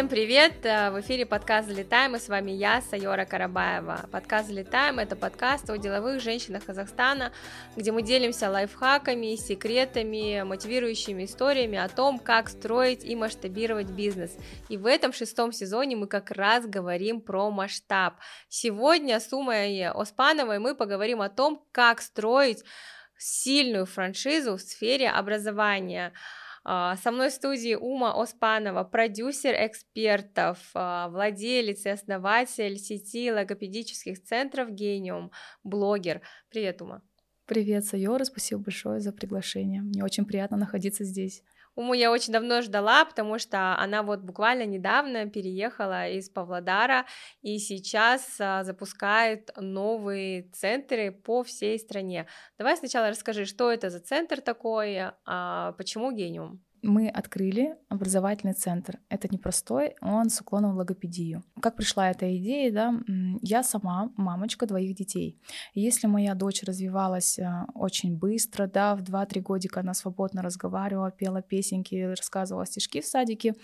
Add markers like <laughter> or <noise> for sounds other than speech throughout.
всем привет! Э, в эфире подкаст «Залетаем» и с вами я, Сайора Карабаева. Подкаст «Залетаем» — это подкаст о деловых женщинах Казахстана, где мы делимся лайфхаками, секретами, мотивирующими историями о том, как строить и масштабировать бизнес. И в этом шестом сезоне мы как раз говорим про масштаб. Сегодня с Умой Оспановой мы поговорим о том, как строить сильную франшизу в сфере образования – со мной в студии Ума Оспанова, продюсер экспертов, а, владелец и основатель сети логопедических центров Гениум, блогер. Привет, Ума. Привет, Сайора, спасибо большое за приглашение. Мне очень приятно находиться здесь. Уму я очень давно ждала, потому что она вот буквально недавно переехала из Павлодара и сейчас а, запускает новые центры по всей стране. Давай сначала расскажи, что это за центр такой, а почему гениум? Мы открыли образовательный центр. Это непростой, он с уклоном в логопедию. Как пришла эта идея, да, я сама мамочка двоих детей. если моя дочь развивалась э, очень быстро, да, в 2-3 годика она свободно разговаривала, пела песенки, рассказывала стишки в садике,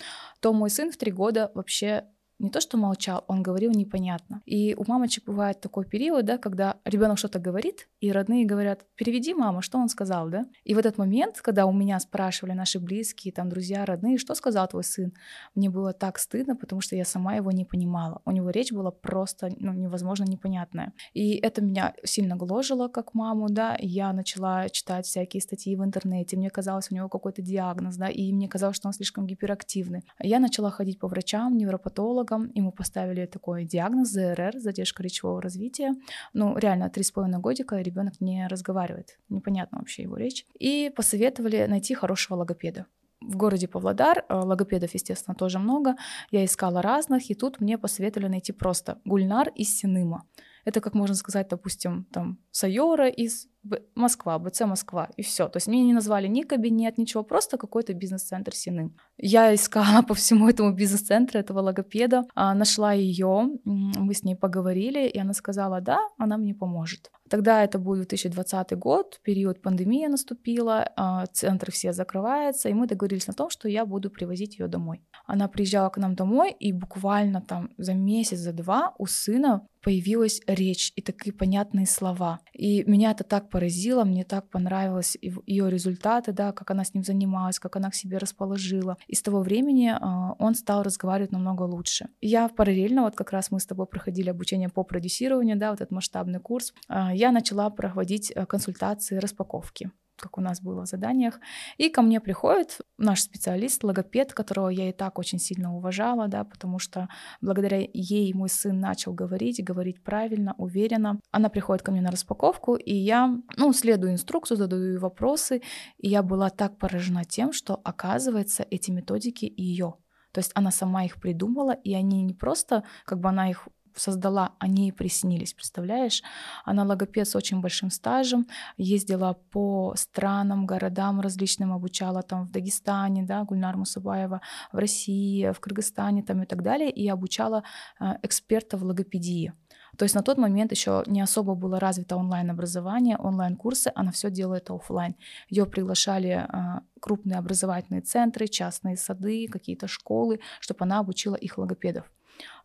то мой сын в 3 года вообще не то что молчал, он говорил непонятно. И у мамочек бывает такой период, да, когда ребенок что-то говорит, и родные говорят, переведи, мама, что он сказал, да? И в этот момент, когда у меня спрашивали наши близкие, там, друзья, родные, что сказал твой сын, мне было так стыдно, потому что я сама его не понимала. У него речь была просто, ну, невозможно непонятная. И это меня сильно гложило, как маму, да, я начала читать всякие статьи в интернете, мне казалось, у него какой-то диагноз, да, и мне казалось, что он слишком гиперактивный. Я начала ходить по врачам, невропатологам, неврологом, ему поставили такой диагноз ЗРР, задержка речевого развития. Ну, реально, три с половиной годика ребенок не разговаривает, непонятно вообще его речь. И посоветовали найти хорошего логопеда в городе Павлодар, э, логопедов, естественно, тоже много. Я искала разных, и тут мне посоветовали найти просто Гульнар из Синыма. Это, как можно сказать, допустим, там Сайора из Москва, БЦ Москва, и все. То есть мне не назвали ни кабинет, ничего, просто какой-то бизнес-центр Сины. Я искала <laughs> по всему этому бизнес-центру этого логопеда, а, нашла ее, мы с ней поговорили, и она сказала, да, она мне поможет. Тогда это был 2020 год, период пандемии наступила, а, центр все закрывается, и мы договорились на том, что я буду привозить ее домой. Она приезжала к нам домой, и буквально там за месяц, за два у сына появилась речь и такие понятные слова. И меня это так поразило, мне так понравилось ее результаты, да, как она с ним занималась, как она к себе расположила. И с того времени э, он стал разговаривать намного лучше. Я параллельно, вот как раз мы с тобой проходили обучение по продюсированию, да, вот этот масштабный курс, э, я начала проводить э, консультации распаковки как у нас было в заданиях. И ко мне приходит наш специалист, логопед, которого я и так очень сильно уважала, да, потому что благодаря ей мой сын начал говорить, говорить правильно, уверенно. Она приходит ко мне на распаковку, и я, ну, следую инструкцию, задаю вопросы, и я была так поражена тем, что, оказывается, эти методики ее. То есть она сама их придумала, и они не просто, как бы она их создала, они ей приснились, представляешь? Она логопед с очень большим стажем, ездила по странам, городам различным, обучала там в Дагестане, да, Гульнар Мусабаева, в России, в Кыргызстане там и так далее, и обучала э, экспертов логопедии. То есть на тот момент еще не особо было развито онлайн-образование, онлайн-курсы, она все делает офлайн. Ее приглашали э, крупные образовательные центры, частные сады, какие-то школы, чтобы она обучила их логопедов.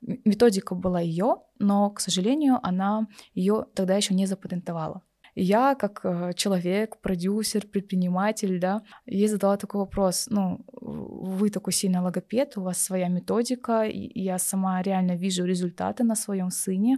Методика была ее, но, к сожалению, она ее тогда еще не запатентовала. Я, как э, человек, продюсер, предприниматель, да, ей задала такой вопрос, ну, вы такой сильный логопед, у вас своя методика, и я сама реально вижу результаты на своем сыне,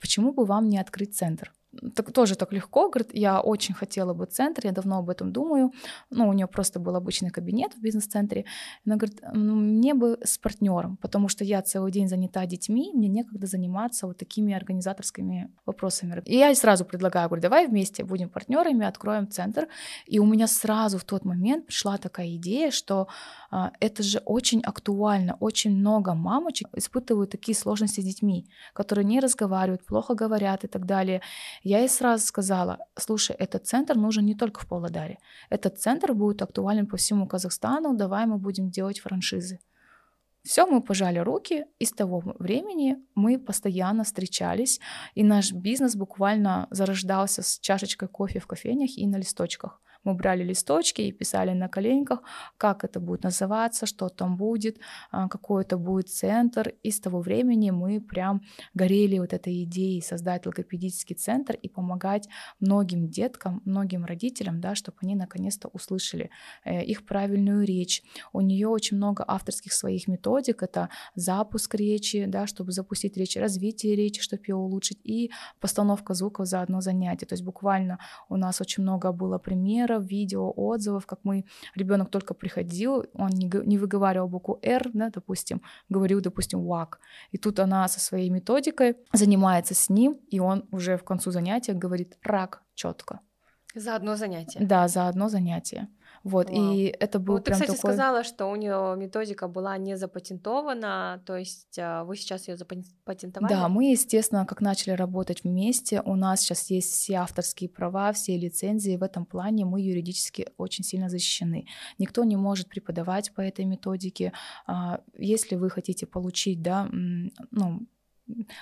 почему бы вам не открыть центр? Так, тоже так легко, говорит, я очень хотела бы центр, я давно об этом думаю, ну, у нее просто был обычный кабинет в бизнес-центре, она говорит, ну, мне бы с партнером, потому что я целый день занята детьми, мне некогда заниматься вот такими организаторскими вопросами. И я сразу предлагаю, говорю, давай вместе будем партнерами, откроем центр, и у меня сразу в тот момент пришла такая идея, что а, это же очень актуально, очень много мамочек испытывают такие сложности с детьми, которые не разговаривают, плохо говорят и так далее, я ей сразу сказала, слушай, этот центр нужен не только в Павлодаре. Этот центр будет актуален по всему Казахстану, давай мы будем делать франшизы. Все, мы пожали руки, и с того времени мы постоянно встречались, и наш бизнес буквально зарождался с чашечкой кофе в кофейнях и на листочках. Мы брали листочки и писали на коленках, как это будет называться, что там будет, а, какой это будет центр. И с того времени мы прям горели вот этой идеей создать логопедический центр и помогать многим деткам, многим родителям, да, чтобы они наконец-то услышали э, их правильную речь. У нее очень много авторских своих методик. Это запуск речи, да, чтобы запустить речь, развитие речи, чтобы ее улучшить, и постановка звуков за одно занятие. То есть буквально у нас очень много было примеров, видео, отзывов, как мы, ребенок только приходил, он не, не выговаривал букву «Р», да, допустим, говорил, допустим, «ВАК». И тут она со своей методикой занимается с ним, и он уже в концу занятия говорит «рак» четко. За одно занятие? Да, за одно занятие. Вот, Вау. и это был вот прям ты, кстати, такой... сказала, что у нее методика была не запатентована, то есть а, вы сейчас ее запатентовали? Да, мы, естественно, как начали работать вместе, у нас сейчас есть все авторские права, все лицензии, в этом плане мы юридически очень сильно защищены. Никто не может преподавать по этой методике. А, если вы хотите получить, да, ну,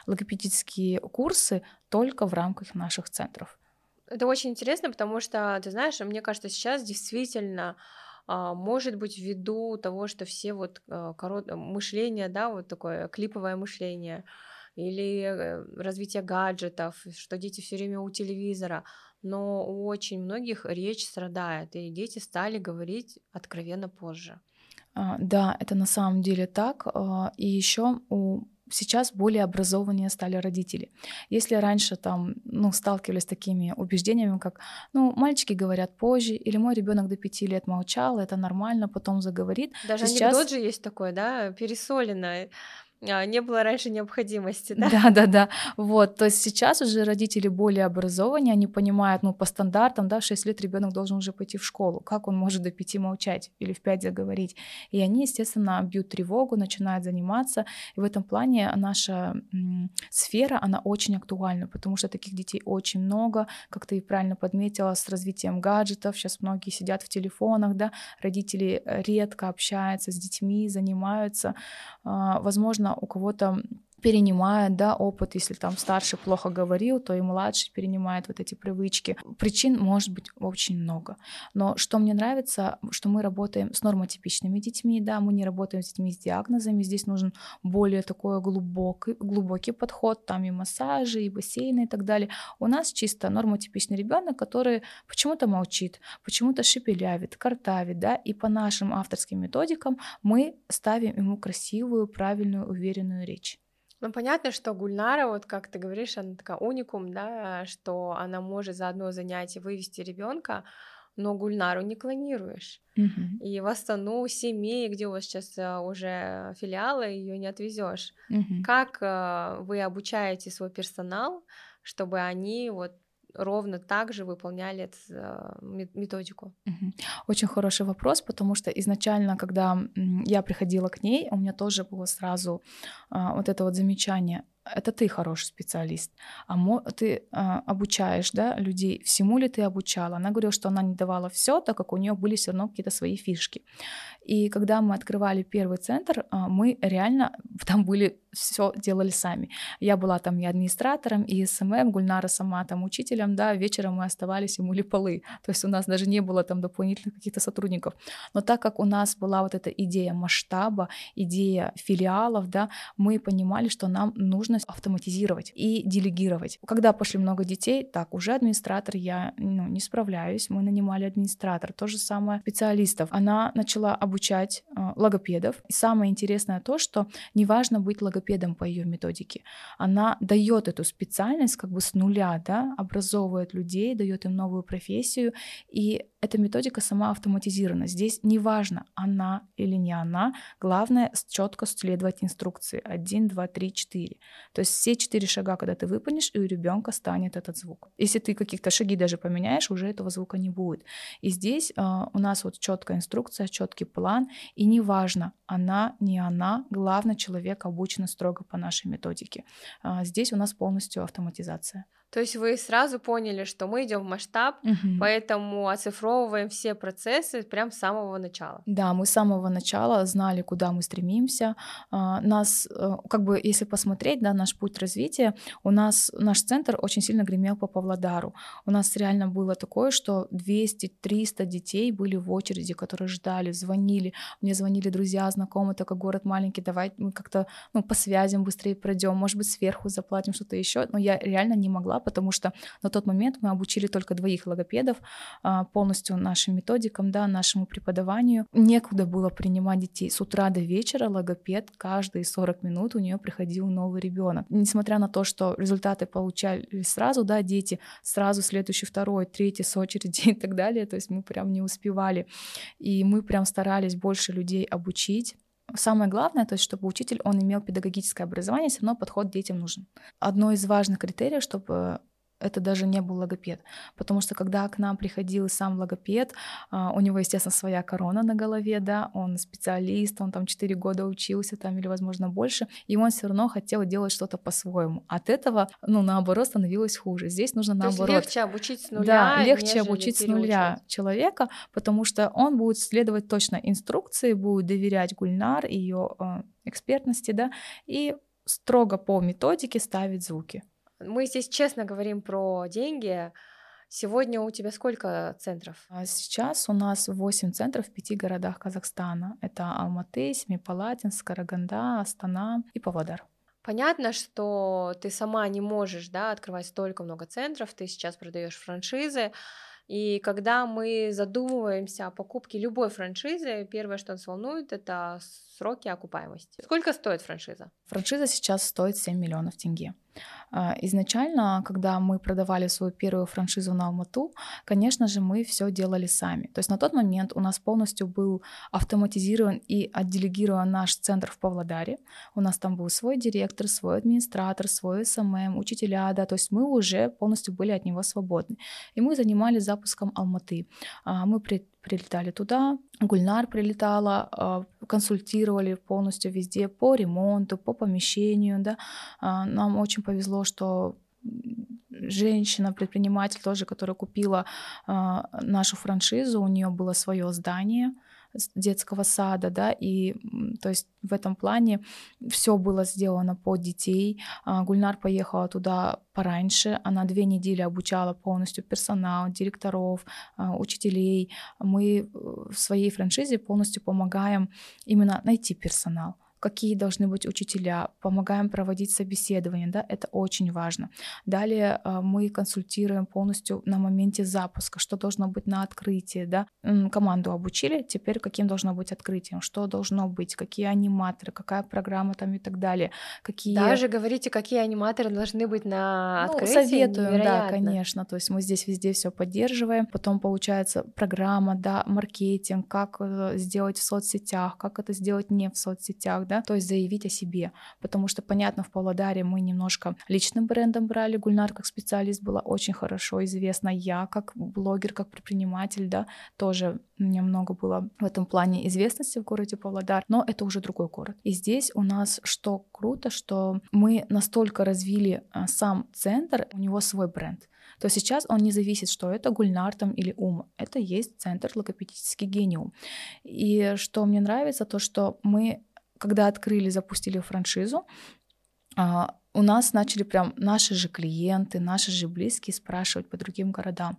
логопедические курсы только в рамках наших центров. Это очень интересно, потому что, ты знаешь, мне кажется, сейчас действительно а, может быть, ввиду того, что все вот а, корот... мышление, да, вот такое клиповое мышление, или э, развитие гаджетов, что дети все время у телевизора, но у очень многих речь страдает, и дети стали говорить откровенно позже. А, да, это на самом деле так. И еще у сейчас более образованнее стали родители. Если раньше там, ну, сталкивались с такими убеждениями, как, ну, мальчики говорят позже, или мой ребенок до пяти лет молчал, это нормально, потом заговорит. Даже сейчас... анекдот же есть такой, да, пересоленное а, не было раньше необходимости, да? Да, да, да. Вот, то есть сейчас уже родители более образованные, они понимают, ну, по стандартам, да, в 6 лет ребенок должен уже пойти в школу. Как он может до 5 молчать или в 5 заговорить? И они, естественно, бьют тревогу, начинают заниматься. И в этом плане наша сфера, она очень актуальна, потому что таких детей очень много, как ты правильно подметила, с развитием гаджетов. Сейчас многие сидят в телефонах, да, родители редко общаются с детьми, занимаются. А, возможно, у кого-то перенимает да, опыт, если там старший плохо говорил, то и младший перенимает вот эти привычки. Причин может быть очень много. Но что мне нравится, что мы работаем с нормотипичными детьми, да, мы не работаем с детьми с диагнозами, здесь нужен более такой глубокий, глубокий подход, там и массажи, и бассейны и так далее. У нас чисто нормотипичный ребенок, который почему-то молчит, почему-то шепелявит, картавит, да, и по нашим авторским методикам мы ставим ему красивую, правильную, уверенную речь. Ну, понятно, что Гульнара, вот как ты говоришь, она такая уникум, да, что она может за одно занятие вывести ребенка, но Гульнару не клонируешь. Uh-huh. И в Астану, семьи, где у вас сейчас э, уже филиалы, ее не отвезешь. Uh-huh. Как э, вы обучаете свой персонал, чтобы они вот ровно так же выполняли эту э, методику? Очень хороший вопрос, потому что изначально, когда я приходила к ней, у меня тоже было сразу а, вот это вот замечание это ты хороший специалист, а ты а, обучаешь да, людей, всему ли ты обучала? Она говорила, что она не давала все, так как у нее были все равно какие-то свои фишки. И когда мы открывали первый центр, а, мы реально <laughs> там были все делали сами. Я была там и администратором, и SMM, Гульнара сама там учителем, да, вечером мы оставались и мыли полы. То есть у нас даже не было там дополнительных каких-то сотрудников. Но так как у нас была вот эта идея масштаба, идея филиалов, да, мы понимали, что нам нужно автоматизировать и делегировать. Когда пошли много детей, так, уже администратор я ну, не справляюсь, мы нанимали администратор, то же самое специалистов. Она начала обучать э, логопедов. И самое интересное то, что неважно быть логопедом по ее методике. Она дает эту специальность как бы с нуля, да, образовывает людей, дает им новую профессию, и эта методика сама автоматизирована. Здесь неважно, она или не она, главное четко следовать инструкции. Один, два, три, четыре. То есть все четыре шага, когда ты выполнишь, и у ребенка станет этот звук. Если ты каких-то шаги даже поменяешь, уже этого звука не будет. И здесь э, у нас вот четкая инструкция, четкий план, и неважно, она, не она, главное, человек обучен строго по нашей методике. Э, здесь у нас полностью автоматизация. То есть вы сразу поняли, что мы идем в масштаб, угу. поэтому оцифровываем все процессы прям с самого начала. Да, мы с самого начала знали, куда мы стремимся. А, нас, э, как бы, если посмотреть, да, наш путь развития, у нас наш центр очень сильно гремел по Павлодару. У нас реально было такое, что 200-300 детей были в очереди, которые ждали, звонили. Мне звонили друзья, знакомые, такой город маленький, давай мы как-то ну, по связям быстрее пройдем, может быть, сверху заплатим что-то еще. Но я реально не могла потому что на тот момент мы обучили только двоих логопедов а, полностью нашим методикам, да, нашему преподаванию. Некуда было принимать детей. С утра до вечера логопед каждые 40 минут у нее приходил новый ребенок. Несмотря на то, что результаты получали сразу, да, дети, сразу следующий, второй, третий с очереди <laughs> и так далее, то есть мы прям не успевали. И мы прям старались больше людей обучить, Самое главное, то есть, чтобы учитель, он имел педагогическое образование, все равно подход детям нужен. Одно из важных критериев, чтобы это даже не был логопед. Потому что когда к нам приходил сам логопед, а, у него, естественно, своя корона на голове, да, он специалист, он там 4 года учился там или, возможно, больше, и он все равно хотел делать что-то по-своему. От этого, ну, наоборот, становилось хуже. Здесь нужно То наоборот. легче обучить с нуля. Да, легче обучить с нуля человека, потому что он будет следовать точно инструкции, будет доверять Гульнар, ее э, экспертности, да, и строго по методике ставить звуки. Мы здесь честно говорим про деньги. Сегодня у тебя сколько центров? А сейчас у нас 8 центров в пяти городах Казахстана. Это Алматы, Семипалатинск, Караганда, Астана и Павлодар. Понятно, что ты сама не можешь да, открывать столько много центров, ты сейчас продаешь франшизы, и когда мы задумываемся о покупке любой франшизы, первое, что нас волнует, это сроки окупаемости. Сколько стоит франшиза? Франшиза сейчас стоит 7 миллионов тенге. А, изначально, когда мы продавали свою первую франшизу на Алмату, конечно же, мы все делали сами. То есть на тот момент у нас полностью был автоматизирован и отделегирован наш центр в Павлодаре. У нас там был свой директор, свой администратор, свой SMM, учителя, да, то есть мы уже полностью были от него свободны. И мы занимались запуском Алматы. А, мы прилетали туда, Гульнар прилетала, а, консультировали полностью везде по ремонту, по помещению, да. А, нам очень повезло, что женщина, предприниматель тоже, которая купила а, нашу франшизу, у нее было свое здание, детского сада, да, и то есть в этом плане все было сделано под детей. А, Гульнар поехала туда пораньше, она две недели обучала полностью персонал, директоров, а, учителей. Мы в своей франшизе полностью помогаем именно найти персонал какие должны быть учителя, помогаем проводить собеседование, да, это очень важно. Далее а, мы консультируем полностью на моменте запуска, что должно быть на открытии, да. Команду обучили, теперь каким должно быть открытием, что должно быть, какие аниматоры, какая программа там и так далее. Какие... Даже говорите, какие аниматоры должны быть на ну, открытии. Советуем, Невероятно. да, конечно. То есть мы здесь везде все поддерживаем. Потом получается программа, да, маркетинг, как э, сделать в соцсетях, как это сделать не в соцсетях, да, то есть заявить о себе, потому что, понятно, в Павлодаре мы немножко личным брендом брали, Гульнар как специалист была очень хорошо известна, я как блогер, как предприниматель, да, тоже у меня много было в этом плане известности в городе Павлодар, но это уже другой город. И здесь у нас что круто, что мы настолько развили а, сам центр, у него свой бренд то сейчас он не зависит, что это Гульнар там или Ум. Это есть центр логопедический гениум. И что мне нравится, то что мы когда открыли, запустили франшизу, а, у нас начали прям наши же клиенты, наши же близкие спрашивать по другим городам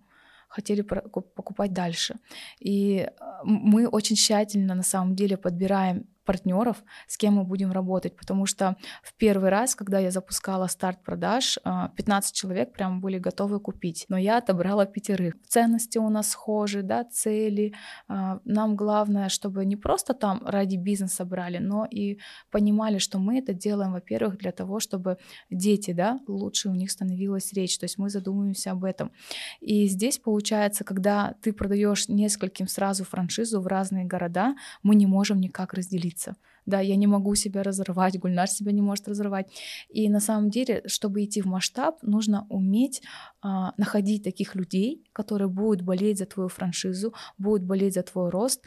хотели покупать дальше. И а, мы очень тщательно на самом деле подбираем партнеров, с кем мы будем работать, потому что в первый раз, когда я запускала старт продаж, 15 а, человек прям были готовы купить, но я отобрала пятерых. Ценности у нас схожи, да, цели. А, нам главное, чтобы не просто там ради бизнеса брали, но и понимали, что мы это делаем, во-первых, для того, чтобы дети, да, лучше у них становилась речь, то есть мы задумываемся об этом. И здесь получается, когда ты продаешь нескольким сразу франшизу в разные города, мы не можем никак разделить разделиться. Да, я не могу себя разорвать, Гульнар себя не может разорвать. И на самом деле, чтобы идти в масштаб, нужно уметь а, находить таких людей, которые будут болеть за твою франшизу, будут болеть за твой рост,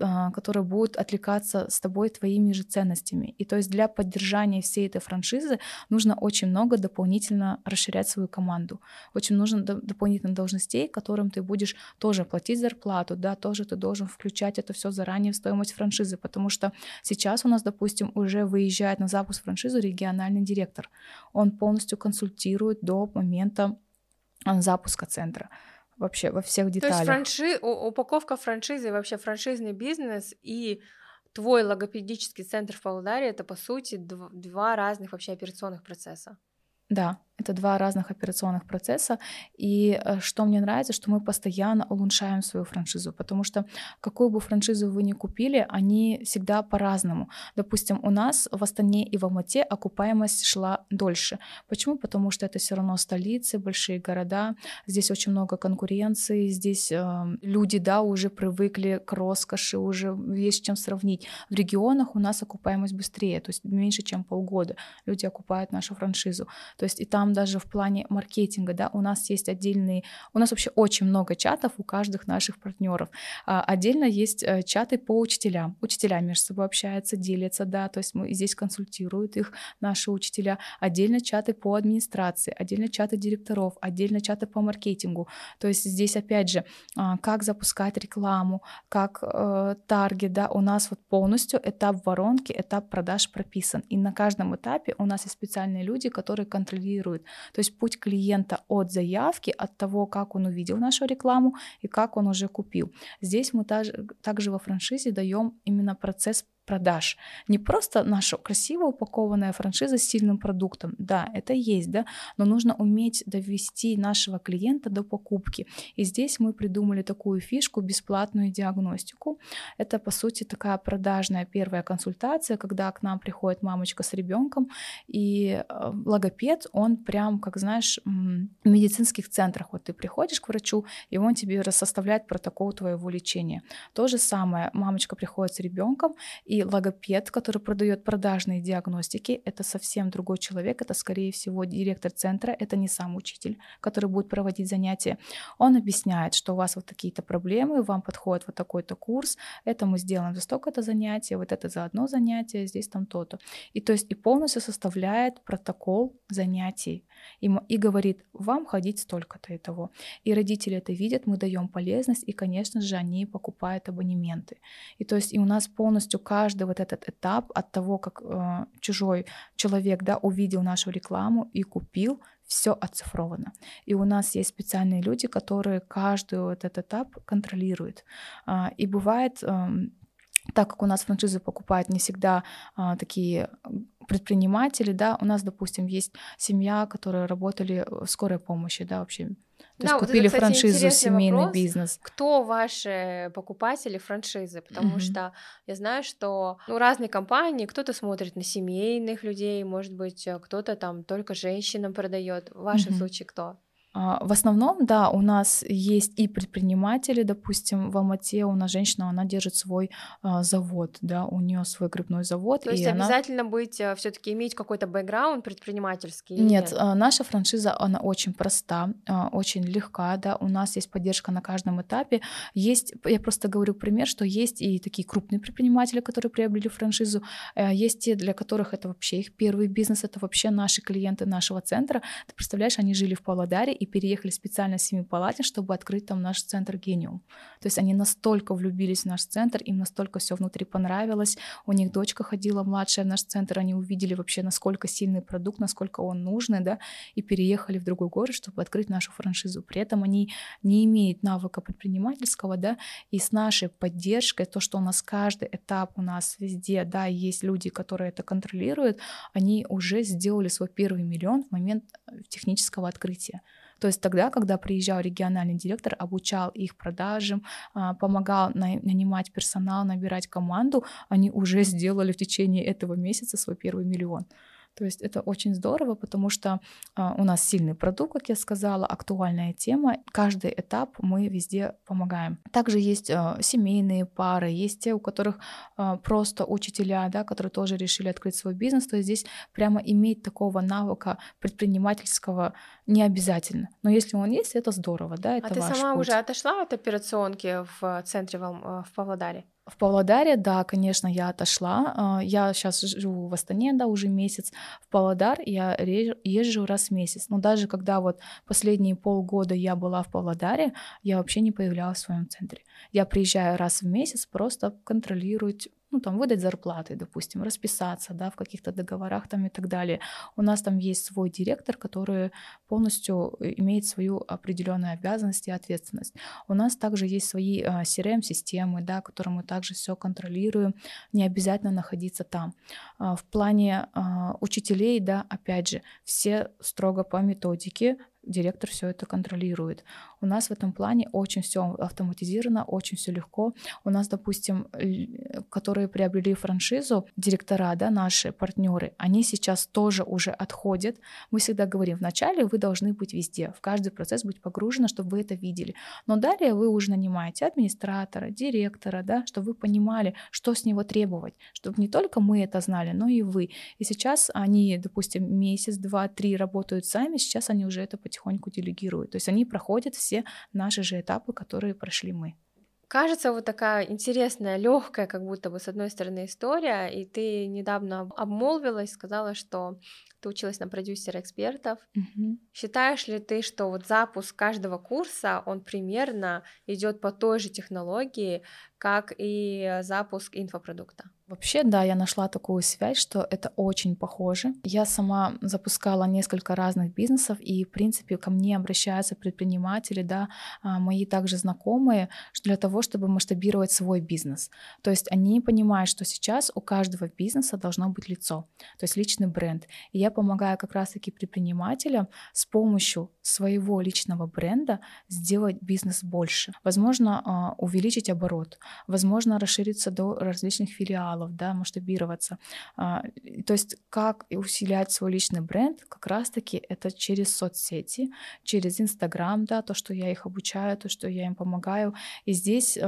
а, которые будут отвлекаться с тобой твоими же ценностями. И то есть для поддержания всей этой франшизы нужно очень много дополнительно расширять свою команду. Очень нужно дополнительно должностей, которым ты будешь тоже платить зарплату, да, тоже ты должен включать это все заранее в стоимость франшизы, потому что сейчас у нас, допустим, уже выезжает на запуск франшизы региональный директор. Он полностью консультирует до момента а, запуска центра вообще во всех деталях. То есть франши... упаковка франшизы, вообще франшизный бизнес и твой логопедический центр в Павлодаре это по сути два разных вообще операционных процесса. Да, это два разных операционных процесса. И э, что мне нравится, что мы постоянно улучшаем свою франшизу, потому что какую бы франшизу вы ни купили, они всегда по-разному. Допустим, у нас в Астане и в Алмате окупаемость шла дольше. Почему? Потому что это все равно столицы, большие города, здесь очень много конкуренции, здесь э, люди, да, уже привыкли к роскоши, уже есть чем сравнить. В регионах у нас окупаемость быстрее, то есть меньше, чем полгода люди окупают нашу франшизу. То есть и там там даже в плане маркетинга, да, у нас есть отдельные, у нас вообще очень много чатов у каждых наших партнеров. А, отдельно есть э, чаты по учителям. Учителя между собой общаются, делятся, да, то есть мы здесь консультируют их наши учителя. Отдельно чаты по администрации, отдельно чаты директоров, отдельно чаты по маркетингу. То есть здесь опять же, а, как запускать рекламу, как э, таргет, да, у нас вот полностью этап воронки, этап продаж прописан. И на каждом этапе у нас есть специальные люди, которые контролируют существует. То есть путь клиента от заявки, от того, как он увидел нашу рекламу и как он уже купил. Здесь мы также во франшизе даем именно процесс продаж. Не просто наша красиво упакованная франшиза с сильным продуктом. Да, это есть, да, но нужно уметь довести нашего клиента до покупки. И здесь мы придумали такую фишку, бесплатную диагностику. Это, по сути, такая продажная первая консультация, когда к нам приходит мамочка с ребенком, и э, логопед, он прям, как знаешь, в медицинских центрах. Вот ты приходишь к врачу, и он тебе составляет протокол твоего лечения. То же самое, мамочка приходит с ребенком, и логопед, который продает продажные диагностики, это совсем другой человек, это, скорее всего, директор центра, это не сам учитель, который будет проводить занятия. Он объясняет, что у вас вот такие-то проблемы, вам подходит вот такой-то курс, это мы сделаем за столько-то занятия, вот это за одно занятие, здесь там то-то. И то есть и полностью составляет протокол занятий и, и говорит, вам ходить столько-то и того. И родители это видят, мы даем полезность, и, конечно же, они покупают абонементы. И то есть и у нас полностью каждый вот этот этап от того, как э, чужой человек да, увидел нашу рекламу и купил, все оцифровано. И у нас есть специальные люди, которые каждый вот этот этап контролируют. А, и бывает, эм, так как у нас франшизы покупают не всегда а, такие предприниматели, да, у нас, допустим, есть семья, которые работали в скорой помощи, да, вообще то да, есть вот купили это, кстати, франшизу, семейный вопрос, бизнес. Кто ваши покупатели франшизы? Потому mm-hmm. что я знаю, что ну, разные компании, кто-то смотрит на семейных людей, может быть, кто-то там только женщинам продает. В вашем mm-hmm. случае кто? А, в основном, да, у нас есть и предприниматели, допустим, в Алмате у нас женщина, она держит свой а, завод, да, у нее свой грибной завод. То есть и обязательно она... быть а, все-таки иметь какой-то бэкграунд предпринимательский? Нет, нет, наша франшиза, она очень проста, очень легка, да, у нас есть поддержка на каждом этапе. Есть, я просто говорю пример, что есть и такие крупные предприниматели, которые приобрели франшизу, э, есть те, для которых это вообще их первый бизнес, это вообще наши клиенты нашего центра. Ты представляешь, они жили в Павлодаре и переехали специально с Семипалатин, чтобы открыть там наш центр Гениум. То есть они настолько влюбились в наш центр, им настолько все внутри понравилось. У них дочка ходила младшая в наш центр, они увидели вообще, насколько сильный продукт, насколько он нужный, да, и переехали в другой город, чтобы открыть нашу франшизу. При этом они не имеют навыка предпринимательского, да, и с нашей поддержкой, то, что у нас каждый этап у нас везде, да, есть люди, которые это контролируют, они уже сделали свой первый миллион в момент э, технического открытия. То есть тогда, когда приезжал региональный директор, обучал их продажам, а, помогал нанимать персонал, набирать команду, они уже сделали в течение этого месяца свой первый миллион. То есть это очень здорово, потому что а, у нас сильный продукт, как я сказала, актуальная тема. Каждый этап мы везде помогаем. Также есть а, семейные пары, есть те, у которых а, просто учителя, да, которые тоже решили открыть свой бизнес. То есть здесь прямо иметь такого навыка предпринимательского не обязательно. Но если он есть, это здорово, да, это А ты сама путь. уже отошла от операционки в центре в, в Павлодаре? В Павлодаре, да, конечно, я отошла. А, Я сейчас живу в Астане, да, уже месяц. В Павлодар я езжу раз в месяц. Но даже когда вот последние полгода я была в Павлодаре, я вообще не появлялась в своем центре. Я приезжаю раз в месяц просто контролировать ну, там, выдать зарплаты, допустим, расписаться, да, в каких-то договорах там и так далее. У нас там есть свой директор, который полностью э, имеет свою определенную обязанность и ответственность. У нас также есть свои а, CRM-системы, да, которые мы также все контролируем, не обязательно находиться там. А, В плане а, учителей, да, опять же, все строго по методике, директор все это контролирует. У нас в этом плане очень все автоматизировано, очень все легко. У нас, допустим, которые приобрели франшизу, директора, да, наши партнеры, они сейчас тоже уже отходят. Мы всегда говорим, вначале вы должны быть везде, в каждый процесс быть погружены, чтобы вы это видели. Но далее вы уже нанимаете администратора, директора, да, чтобы вы понимали, что с него требовать, чтобы не только мы это знали, но и вы. И сейчас они, допустим, месяц, два, три работают сами, сейчас они уже это потихоньку делегируют. То есть они проходят все наши же этапы, которые прошли мы. Кажется, вот такая интересная, легкая, как будто бы с одной стороны история, и ты недавно об- обмолвилась, сказала, что ты училась на продюсера экспертов. Мгм. Считаешь ли ты, что вот запуск каждого курса, он примерно идет по той же технологии, как и запуск инфопродукта? Вообще, да, я нашла такую связь, что это очень похоже. Я сама запускала несколько разных бизнесов, и, в принципе, ко мне обращаются предприниматели, да, а, мои также знакомые, для того, чтобы масштабировать свой бизнес. То есть они понимают, что сейчас у каждого бизнеса должно быть лицо, то есть личный бренд. И я помогаю как раз-таки предпринимателям с помощью своего личного бренда сделать бизнес больше. Возможно, а, увеличить оборот, возможно, расшириться до различных филиалов, да, масштабироваться. А, То есть как усилять свой личный бренд, как раз-таки это через соцсети, через Инстаграм, да, то, что я их обучаю, то, что я им помогаю. И здесь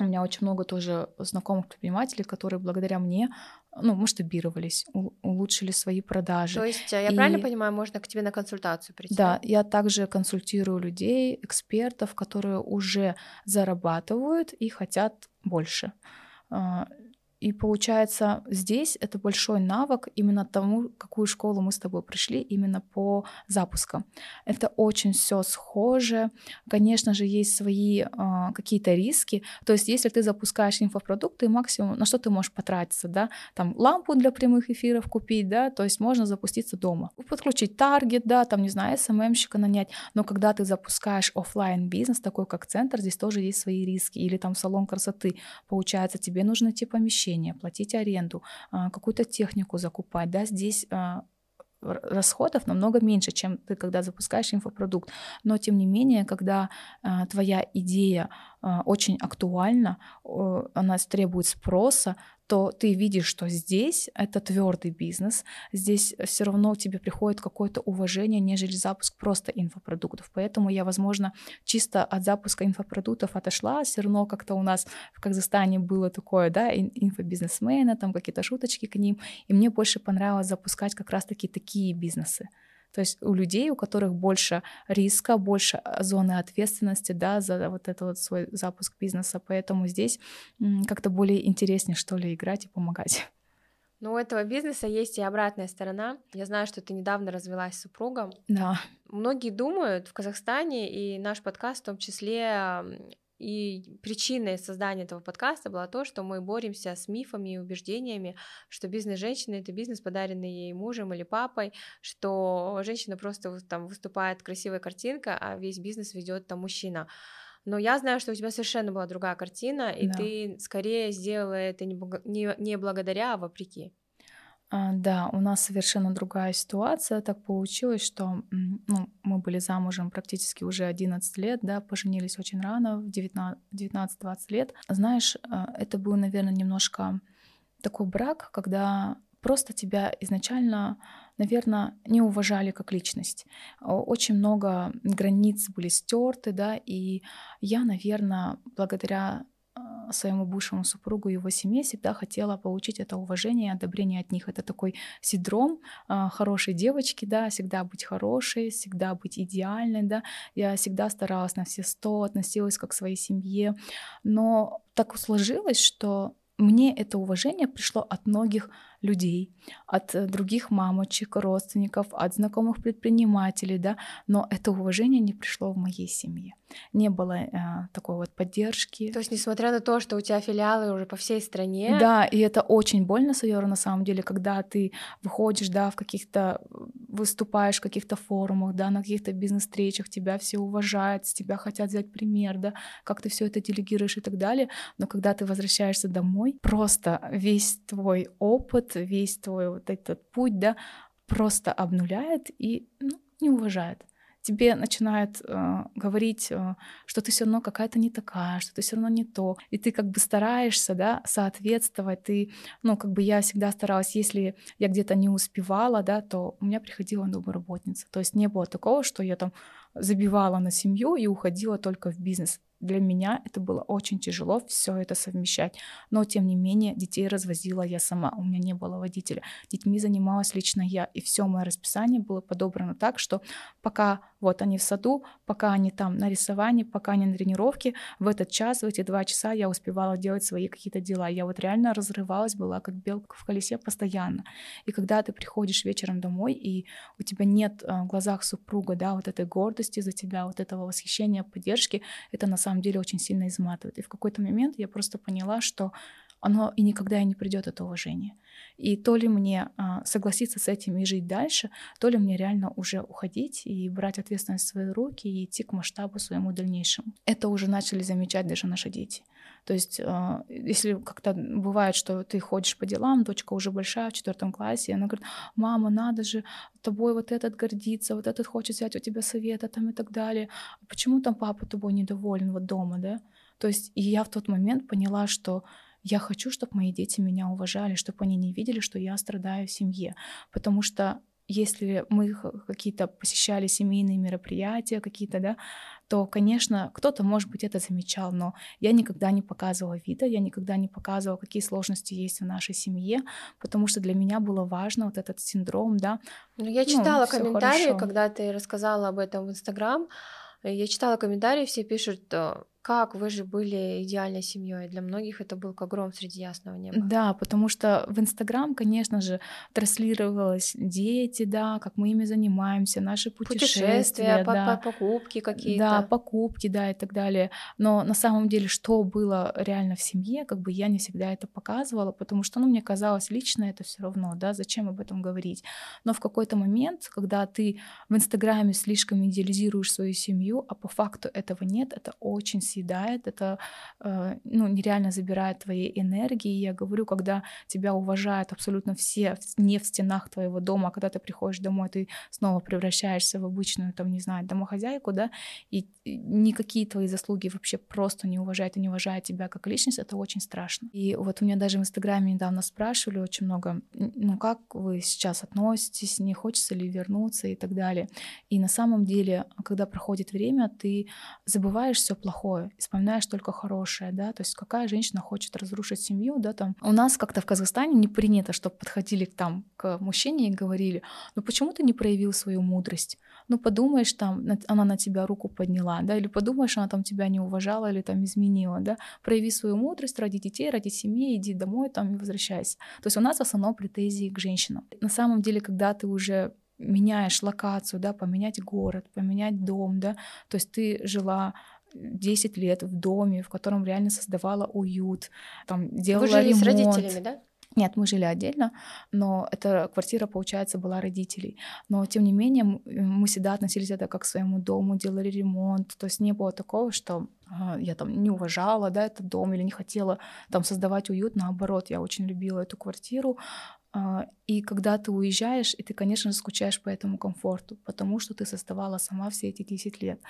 у меня очень много тоже знакомых предпринимателей, которые благодаря мне ну, масштабировались, улучшили свои продажи. То есть, э, я правильно И- понимаю, можно к тебе на консультацию прийти? Да, я также консультирую людей, экспертов, которые уже зарабатывают и хотят больше. И получается, здесь это большой навык именно тому, какую школу мы с тобой пришли, именно по запускам. Это очень все схоже. Конечно же, есть свои а, какие-то риски. То есть, если ты запускаешь инфопродукты, максимум, на что ты можешь потратиться, да, там лампу для прямых эфиров купить, да, то есть можно запуститься дома. Подключить таргет, да, там, не знаю, SMM щика нанять. Но когда ты запускаешь оффлайн бизнес такой как центр, здесь тоже есть свои риски. Или там салон красоты. Получается, тебе нужно найти помещение, платить аренду, а, какую-то технику закупать, да, здесь а, расходов намного меньше, чем ты когда запускаешь инфопродукт. Но тем не менее, когда а, твоя идея а, очень актуальна, о, она требует спроса, то ты видишь, что здесь это твердый бизнес, здесь все равно тебе приходит какое-то уважение, нежели запуск просто инфопродуктов. Поэтому я, возможно, чисто от запуска инфопродуктов отошла, все равно как-то у нас в Казахстане было такое, да, ин- инфобизнесмены, там какие-то шуточки к ним, и мне больше понравилось запускать как раз-таки такие бизнесы. То есть у людей, у которых больше риска, больше а, зоны ответственности, да, за вот это вот свой запуск бизнеса, поэтому здесь как-то более интереснее, что ли, играть и помогать. <laughs> Но у этого бизнеса есть и обратная сторона. Я знаю, что ты недавно развелась с супругом. Да, Многие думают в Казахстане, и наш подкаст в том числе, и причиной создания этого подкаста было то, что мы боремся с мифами и убеждениями, что бизнес женщины это бизнес, подаренный ей мужем или папой, что женщина просто там выступает красивая картинка, а весь бизнес ведет там мужчина. Но я знаю, что у тебя совершенно была другая картина, и Да. ты скорее сделала это не благодаря, а вопреки. А, Да, у нас совершенно другая ситуация. Так получилось, что ну, мы были замужем практически уже 11 лет, да, поженились очень рано, в 19 19-20 лет. Знаешь, а, это был, наверное, немножко такой брак, когда просто тебя изначально наверное, не уважали как личность. Очень много границ были стерты, да, и я, наверное, благодаря а, своему бывшему супругу и его семье всегда хотела получить это уважение и одобрение от них. Это такой синдром э, хорошей девочки, да, всегда быть хорошей, всегда быть идеальной, да. Я всегда старалась на все сто, относилась как к своей семье, но так сложилось, что мне это уважение пришло от многих людей, от э, других мамочек, родственников, от знакомых предпринимателей, да, но это уважение не пришло в моей семье. Не было э, такой вот поддержки. То есть, несмотря на то, что у тебя филиалы уже по всей стране. Да, и это очень больно, Сайора, на самом деле, когда ты выходишь, да, в каких-то выступаешь в каких-то форумах, да, на каких-то бизнес-встречах, тебя все уважают, с тебя хотят взять пример, да, как ты все это делегируешь и так далее. Но когда ты возвращаешься домой, просто весь твой опыт, весь твой вот этот путь, да, просто обнуляет и ну, не уважает тебе начинают э, говорить, э, что ты все равно какая-то не такая, что ты все равно не то, и ты как бы стараешься, да, соответствовать. Ты, ну, как бы я всегда старалась, если я где-то не успевала, да, то у меня приходила домработница. То есть не было такого, что я там забивала на семью и уходила только в бизнес. Для меня это было очень тяжело все это совмещать. Но, тем не менее, детей развозила я сама. У меня не было водителя. Детьми занималась лично я. И все мое расписание было подобрано так, что пока вот они в саду, пока они там на рисовании, пока они на тренировке, в этот час, в эти два часа я успевала делать свои какие-то дела. Я вот реально разрывалась, была как белка в колесе постоянно. И когда ты приходишь вечером домой, и у тебя нет а, в глазах супруга, да, вот этой гордости за тебя, вот этого восхищения, поддержки, это на самом деле очень сильно изматывает. И в какой-то момент я просто поняла, что оно и никогда и не придет, это уважение. И то ли мне а, согласиться с этим и жить дальше, то ли мне реально уже уходить и брать ответственность в свои руки и идти к масштабу своему дальнейшему. Это уже начали замечать даже наши дети. То есть, а, если как-то бывает, что ты ходишь по делам, дочка уже большая, в четвертом классе, и она говорит, мама, надо же, тобой вот этот гордится, вот этот хочет взять у тебя совета там и так далее. А почему там папа тобой недоволен вот дома, да? То есть, и я в тот момент поняла, что я хочу, чтобы мои дети меня уважали, чтобы они не видели, что я страдаю в семье. Потому что если мы какие-то посещали семейные мероприятия какие-то, да, то, конечно, кто-то, может быть, это замечал, но я никогда не показывала вида, я никогда не показывала, какие сложности есть в нашей семье, потому что для меня было важно вот этот синдром, да. Ну, я ну, читала ну, комментарии, когда ты рассказала об этом в Инстаграм, я читала комментарии, все пишут, как вы же были идеальной семьей. Для многих это был как гром среди ясного неба. Да, потому что в Инстаграм, конечно же, транслировалось дети, да, как мы ими занимаемся, наши путешествия, путешествия да. покупки какие-то. Да, покупки, да, и так далее. Но на самом деле, что было реально в семье, как бы я не всегда это показывала, потому что, ну, мне казалось, лично это все равно, да, зачем об этом говорить. Но в какой-то момент, когда ты в Инстаграме слишком идеализируешь свою семью, а по факту этого нет, это очень съедает, это э, ну, нереально забирает твоей энергии. Я говорю, когда тебя уважают абсолютно все, не в стенах твоего дома, а когда ты приходишь домой, ты снова превращаешься в обычную, там, не знаю, домохозяйку, да, и никакие твои заслуги вообще просто не уважают и не уважают тебя как личность, это очень страшно. И вот у меня даже в Инстаграме недавно спрашивали очень много, ну, как вы сейчас относитесь, не хочется ли вернуться и так далее. И на самом деле, когда проходит время, ты забываешь все плохое, вспоминаешь только хорошее, да, то есть какая женщина хочет разрушить семью, да, там. У нас как-то в Казахстане не принято, чтобы подходили там к мужчине и говорили, ну почему ты не проявил свою мудрость? Ну подумаешь, там, она на тебя руку подняла, да, или подумаешь, она там тебя не уважала или там изменила, да, прояви свою мудрость ради детей, ради семьи, иди домой там и возвращайся. То есть у нас в основном претензии к женщинам. На самом деле, когда ты уже меняешь локацию, да, поменять город, поменять дом, да, то есть ты жила 10 лет в доме, в котором реально создавала уют, там делала Вы жили ремонт. с родителями, да? Нет, мы жили отдельно, но эта квартира, получается, была родителей. Но, тем не менее, мы всегда относились это как к своему дому, делали ремонт. То есть не было такого, что э, я там не уважала да, этот дом или не хотела там создавать уют. Наоборот, я очень любила эту квартиру. Э, и когда ты уезжаешь, и ты, конечно скучаешь по этому комфорту, потому что ты создавала сама все эти 10 лет.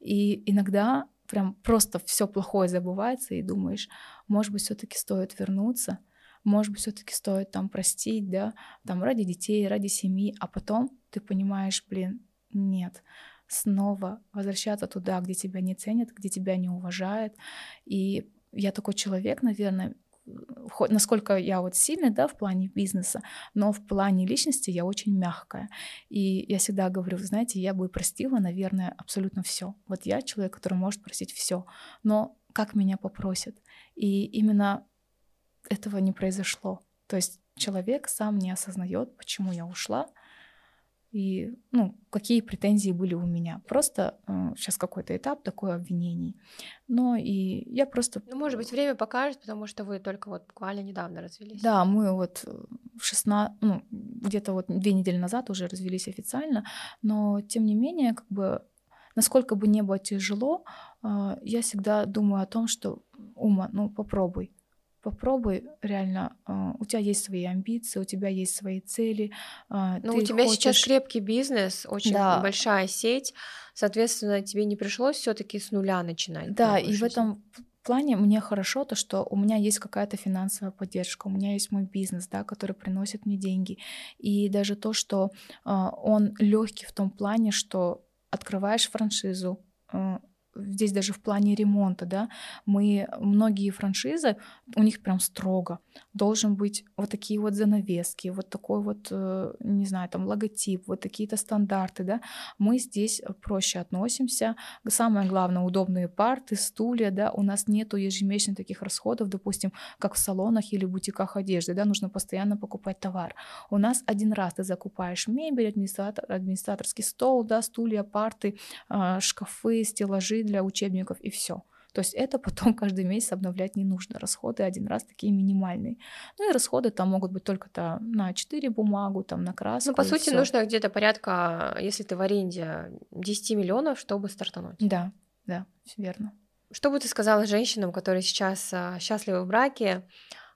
И иногда прям просто все плохое забывается, и думаешь, может быть, все-таки стоит вернуться, может быть, все-таки стоит там простить, да, там ради детей, ради семьи, а потом ты понимаешь, блин, нет, снова возвращаться туда, где тебя не ценят, где тебя не уважают. И я такой человек, наверное, насколько я вот сильный, да, в плане бизнеса, но в плане личности я очень мягкая. И я всегда говорю, знаете, я бы простила, наверное, абсолютно все. Вот я человек, который может простить все, но как меня попросят? И именно этого не произошло. То есть человек сам не осознает, почему я ушла, и ну, какие претензии были у меня. Просто э, сейчас какой-то этап такой обвинений. Но и я просто... Ну, может быть, время покажет, потому что вы только вот буквально недавно развелись. Да, мы вот в 16, ну, где-то вот две недели назад уже развелись официально, но тем не менее, как бы, насколько бы не было тяжело, э, я всегда думаю о том, что, Ума, ну попробуй, попробуй реально, а, у тебя есть свои амбиции, у тебя есть свои цели. А, ну, у тебя хочешь... сейчас крепкий бизнес, очень да. большая сеть, соответственно, тебе не пришлось все-таки с нуля начинать. Да, и жизнь. в этом плане мне хорошо то, что у меня есть какая-то финансовая поддержка, у меня есть мой бизнес, да, который приносит мне деньги. И даже то, что э, он легкий в том плане, что открываешь франшизу, здесь даже в плане ремонта, да, мы многие франшизы, у них прям строго должен быть вот такие вот занавески, вот такой вот, э, не знаю, там логотип, вот такие-то стандарты, да. Мы здесь проще относимся. Самое главное, удобные парты, стулья, да, у нас нету ежемесячных таких расходов, допустим, как в салонах или бутиках одежды, да, нужно постоянно покупать товар. У нас один раз ты закупаешь мебель, администратор, администраторский стол, да, стулья, парты, а, шкафы, стеллажи, для учебников и все. То есть это потом <laughs> каждый месяц обновлять не нужно. Расходы один раз такие минимальные. Ну и расходы там могут быть только-то на 4 бумагу, там на краску. Ну, по сути, всё. нужно где-то порядка, если ты в аренде, 10 миллионов, чтобы стартануть. Да, да, все верно. Что бы ты сказала женщинам, которые сейчас а, счастливы в браке,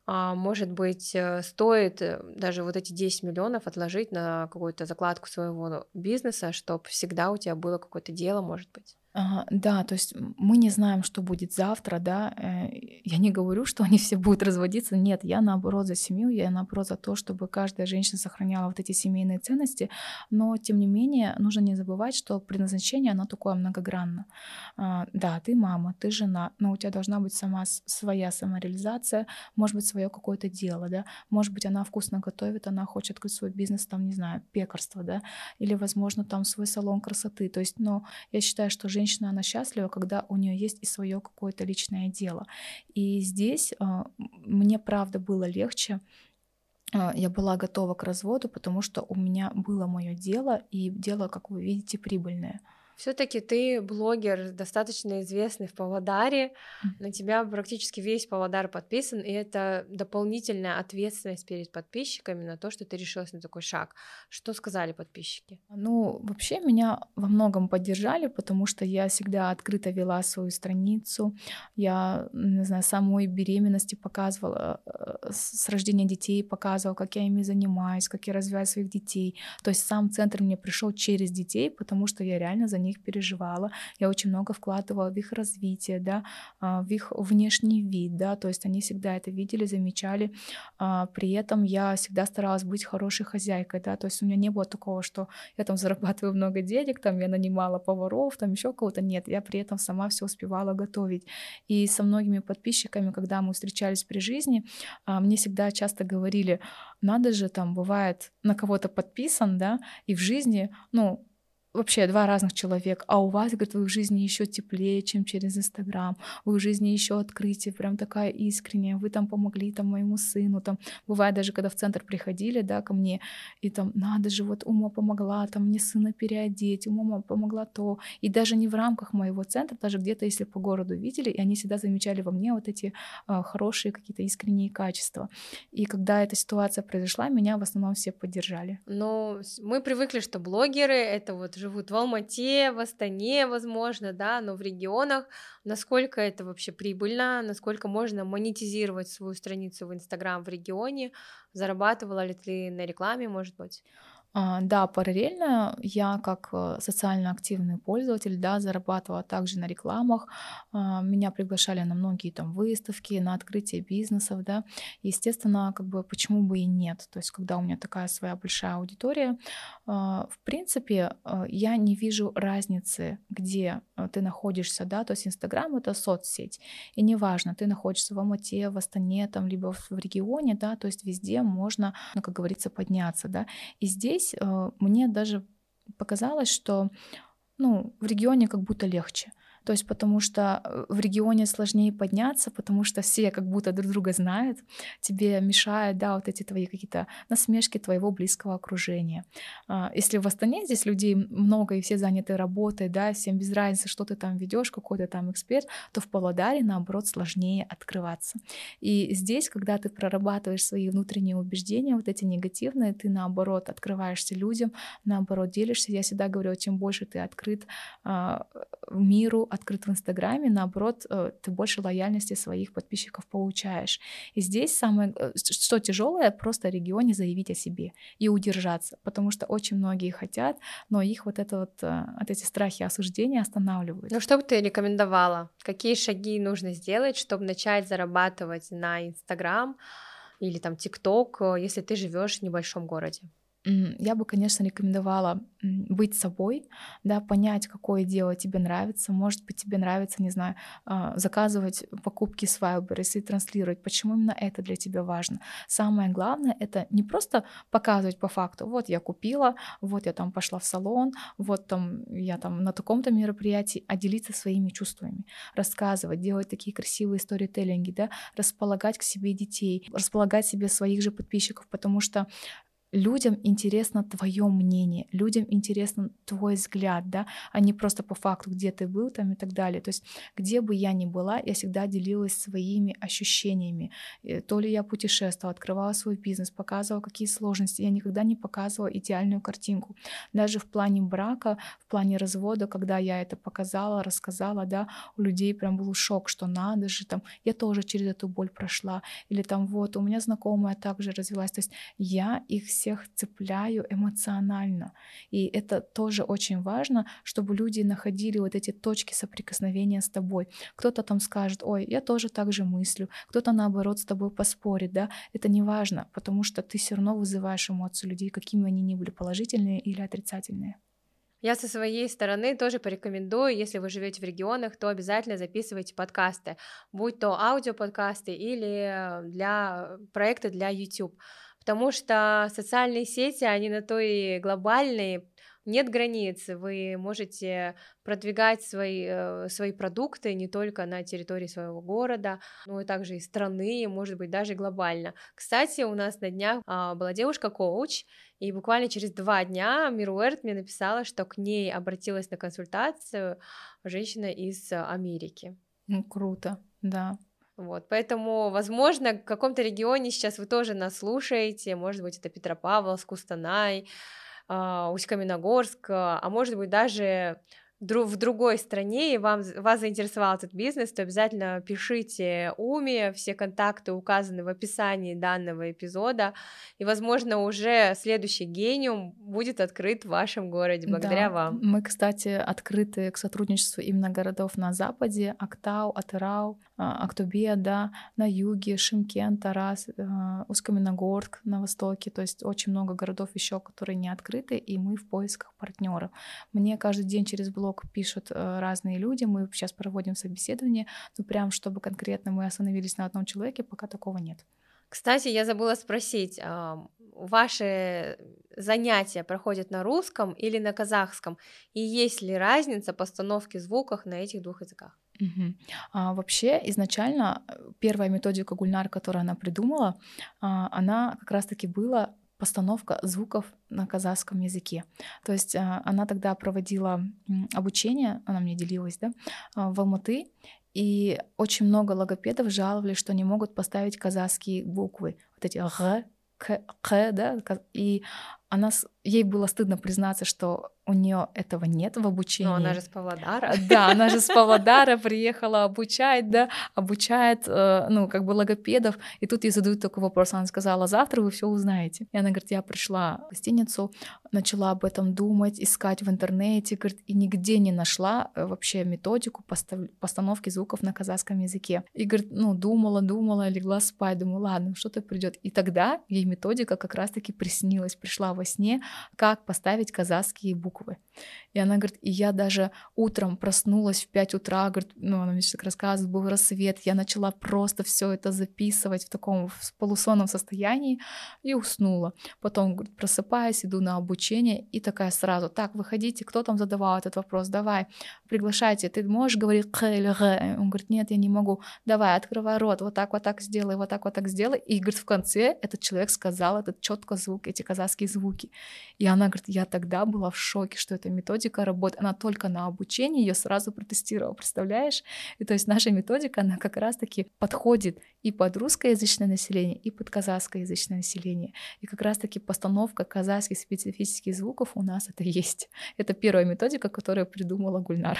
а, может быть, э, стоит э, даже вот эти 10 миллионов отложить на какую-то закладку своего бизнеса, чтобы всегда у тебя было какое-то дело, может быть? Да, то есть мы не знаем, что будет завтра, да. Э, я не говорю, что они все будут разводиться. Нет, я наоборот за семью, я наоборот за то, чтобы каждая женщина сохраняла вот эти семейные ценности. Но тем не менее нужно не забывать, что предназначение оно такое многогранно. А, да, ты мама, ты жена, но у тебя должна быть сама своя самореализация, может быть свое какое-то дело, да. Может быть она вкусно готовит, она хочет открыть свой бизнес, там не знаю, пекарство, да, или возможно там свой салон красоты. То есть, но я считаю, что женщина женщина, она счастлива, когда у нее есть и свое какое-то личное дело. И здесь э, мне, правда, было легче, э, я была готова к разводу, потому что у меня было мое дело, и дело, как вы видите, прибыльное. Все-таки ты блогер, достаточно известный в Павлодаре. На тебя практически весь Павлодар подписан, и это дополнительная ответственность перед подписчиками на то, что ты решилась на такой шаг. Что сказали подписчики? Ну, вообще меня во многом поддержали, потому что я всегда открыто вела свою страницу. Я, не знаю, самой беременности показывала, э, с рождения детей показывала, как я ими занимаюсь, как я развиваю своих детей. То есть сам центр мне пришел через детей, потому что я реально за них переживала, я очень много вкладывала в их развитие, да, а, в их внешний вид, да, то есть они всегда это видели, замечали, а, при этом я всегда старалась быть хорошей хозяйкой, да, то есть у меня не было такого, что я там зарабатываю много денег, там я нанимала поваров, там еще кого-то, нет, я при этом сама все успевала готовить. И со многими подписчиками, когда мы встречались при жизни, а, мне всегда часто говорили, надо же, там бывает на кого-то подписан, да, и в жизни, ну, вообще два разных человека, а у вас, говорит, вы в жизни еще теплее, чем через Инстаграм, вы в жизни еще открытие, прям такая искренняя, вы там помогли там моему сыну, там бывает даже, когда в центр приходили, да, ко мне, и там, надо же, вот ума помогла, там мне сына переодеть, ума помогла то, и даже не в рамках моего центра, даже где-то, если по городу видели, и они всегда замечали во мне вот эти э, хорошие какие-то искренние качества. И когда эта ситуация произошла, меня в основном все поддержали. Но мы привыкли, что блогеры — это вот живут в Алмате, в Астане, возможно, да, но в регионах, насколько это вообще прибыльно, насколько можно монетизировать свою страницу в Инстаграм в регионе, зарабатывала ли ты на рекламе, может быть? А, да, параллельно я как э, социально активный пользователь, да, зарабатывала также на рекламах. А, меня приглашали на многие там выставки, на открытие бизнесов, да. Естественно, как бы почему бы и нет. То есть, когда у меня такая своя большая аудитория, а, в принципе, я не вижу разницы, где ты находишься, да. То есть Инстаграм это соцсеть, и неважно, ты находишься в Алмате, в Астане, там, либо в регионе, да, то есть везде можно, ну, как говорится, подняться, да. И здесь здесь э, мне даже показалось, что ну, в регионе как будто легче. То есть потому что э, в регионе сложнее подняться, потому что все как будто друг друга знают, тебе мешают, да, вот эти твои какие-то насмешки твоего близкого окружения. А, если в Астане здесь людей много и все заняты работой, да, всем без разницы, что ты там ведешь, какой ты там эксперт, то в Павлодаре, наоборот, сложнее открываться. И здесь, когда ты прорабатываешь свои внутренние убеждения, вот эти негативные, ты, наоборот, открываешься людям, наоборот, делишься. Я всегда говорю, чем больше ты открыт а, миру, открыт в Инстаграме, наоборот, э, ты больше лояльности своих подписчиков получаешь. И здесь самое, э, что тяжелое, просто регионе заявить о себе и удержаться, потому что очень многие хотят, но их вот это вот, э, вот эти страхи осуждения останавливают. Ну что бы ты рекомендовала? Какие шаги нужно сделать, чтобы начать зарабатывать на Инстаграм или там ТикТок, если ты живешь в небольшом городе? Я бы, конечно, рекомендовала быть собой, да, понять, какое дело тебе нравится. Может быть, тебе нравится, не знаю, а, заказывать покупки с Wildberries и транслировать. Почему именно это для тебя важно? Самое главное — это не просто показывать по факту, вот я купила, вот я там пошла в салон, вот там я там на таком-то мероприятии, а делиться своими чувствами, рассказывать, делать такие красивые сторителлинги, да, располагать к себе детей, располагать себе своих же подписчиков, потому что людям интересно твое мнение, людям интересно твой взгляд, да, а не просто по факту, где ты был там и так далее. То есть где бы я ни была, я всегда делилась своими ощущениями. Э, то ли я путешествовала, открывала свой бизнес, показывала какие сложности. Я никогда не показывала идеальную картинку. Даже в плане брака, в плане развода, когда я это показала, рассказала, да, у людей прям был шок, что надо же, там, я тоже через эту боль прошла. Или там вот, у меня знакомая также развелась. То есть я их всех цепляю эмоционально. И это тоже очень важно, чтобы люди находили вот эти точки соприкосновения с тобой. Кто-то там скажет, ой, я тоже так же мыслю, кто-то наоборот с тобой поспорит, да, это не важно, потому что ты все равно вызываешь эмоции людей, какими они ни были, положительные или отрицательные. Я со своей стороны тоже порекомендую, если вы живете в регионах, то обязательно записывайте подкасты, будь то аудиоподкасты или для проекта для YouTube потому что социальные сети, они на то и глобальные, нет границ, вы можете продвигать свои, э, свои продукты не только на территории своего города, но и также и страны, может быть, даже глобально. Кстати, у нас на днях а, была девушка-коуч, и буквально через два дня Мируэрт мне написала, что к ней обратилась на консультацию женщина из Америки. Ну, круто, да. Вот, поэтому, возможно, в каком-то регионе сейчас вы тоже нас слушаете, может быть, это Петропавловск, Кустанай, а, Усть-Каменогорск, а может быть, даже в другой стране и вам, вас заинтересовал этот бизнес, то обязательно пишите Уми, все контакты указаны в описании данного эпизода, и, возможно, уже следующий гениум будет открыт в вашем городе благодаря да. вам. Мы, кстати, открыты к сотрудничеству именно городов на западе, Актау, Атырау, а, Актубе, да, на юге, Шимкент, Тарас, а, Усть-Каменогорск на востоке, то есть очень много городов еще, которые не открыты, и мы в поисках партнеров. Мне каждый день через блог пишут э, разные люди, мы сейчас проводим собеседование, но прям чтобы конкретно мы остановились на одном человеке, пока такого нет. Кстати, я забыла спросить, ваши занятия проходят на русском или на казахском? И есть ли разница постановки звуков на этих двух языках? Угу. А, вообще, изначально э, первая методика Гульнар, которую она придумала, а, она как раз-таки была постановка звуков на казахском языке. То есть а, она тогда проводила обучение, она мне делилась, да, а, в Алматы, и очень много логопедов жаловались, что не могут поставить казахские буквы, вот эти г, к, к, да, и она, ей было стыдно признаться, что у нее этого нет в обучении. Но она же с Павлодара. <laughs> Да, она же с Павлодара приехала обучать, да, обучает, э, ну, как бы логопедов. И тут ей задают такой вопрос. Она сказала, завтра вы все узнаете. И она говорит, я пришла в гостиницу, начала об этом думать, искать в интернете, говорит, и нигде не нашла э, вообще методику постановки звуков на казахском языке. И говорит, ну, думала, думала, легла спать, думаю, ладно, что-то придет. И тогда ей методика как раз-таки приснилась, пришла во сне, как поставить казахские буквы. И она говорит, и я даже утром проснулась в 5 утра, говорит, ну, она мне так рассказывает, был рассвет, я начала просто все это записывать в таком в полусонном состоянии и уснула. Потом, говорит, просыпаюсь, иду на обучение и такая сразу, так, выходите, кто там задавал этот вопрос, давай, приглашайте, ты можешь говорить «к» или «г»? Он говорит, нет, я не могу, давай, открывай рот, вот так, вот так сделай, вот так, вот так сделай. И, говорит, в конце этот человек сказал этот четко звук, эти казахские звуки. И она говорит, я тогда была в шоке, что эта методика работает, она только на обучении ее сразу протестировала, представляешь? И то есть наша методика, она как раз-таки подходит и под русскоязычное население, и под казахскоязычное население. И как раз-таки постановка казахских специфических звуков у нас это есть. Это первая методика, которую придумала Гульнар.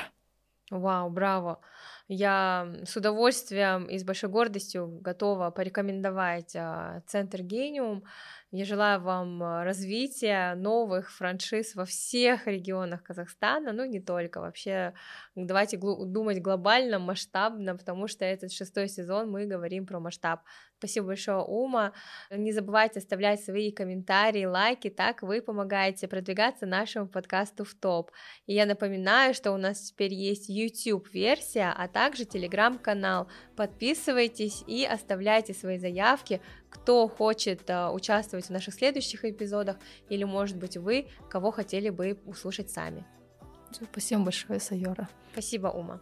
Вау, браво! Я с удовольствием и с большой гордостью готова порекомендовать а, Центр Гениум. Я желаю вам а, развития новых франшиз во всех регионах Казахстана, ну не только, вообще давайте думать глобально, масштабно, потому что этот шестой сезон мы говорим про масштаб. Спасибо большое, Ума. Не забывайте оставлять свои комментарии, лайки, так вы помогаете продвигаться нашему подкасту в топ. И я напоминаю, что у нас теперь есть YouTube-версия, а также Telegram-канал. Подписывайтесь и оставляйте свои заявки, кто хочет uh, участвовать в наших следующих эпизодах, или, может быть, вы, кого хотели бы услышать сами. Спасибо большое, Сайора. Спасибо, Ума.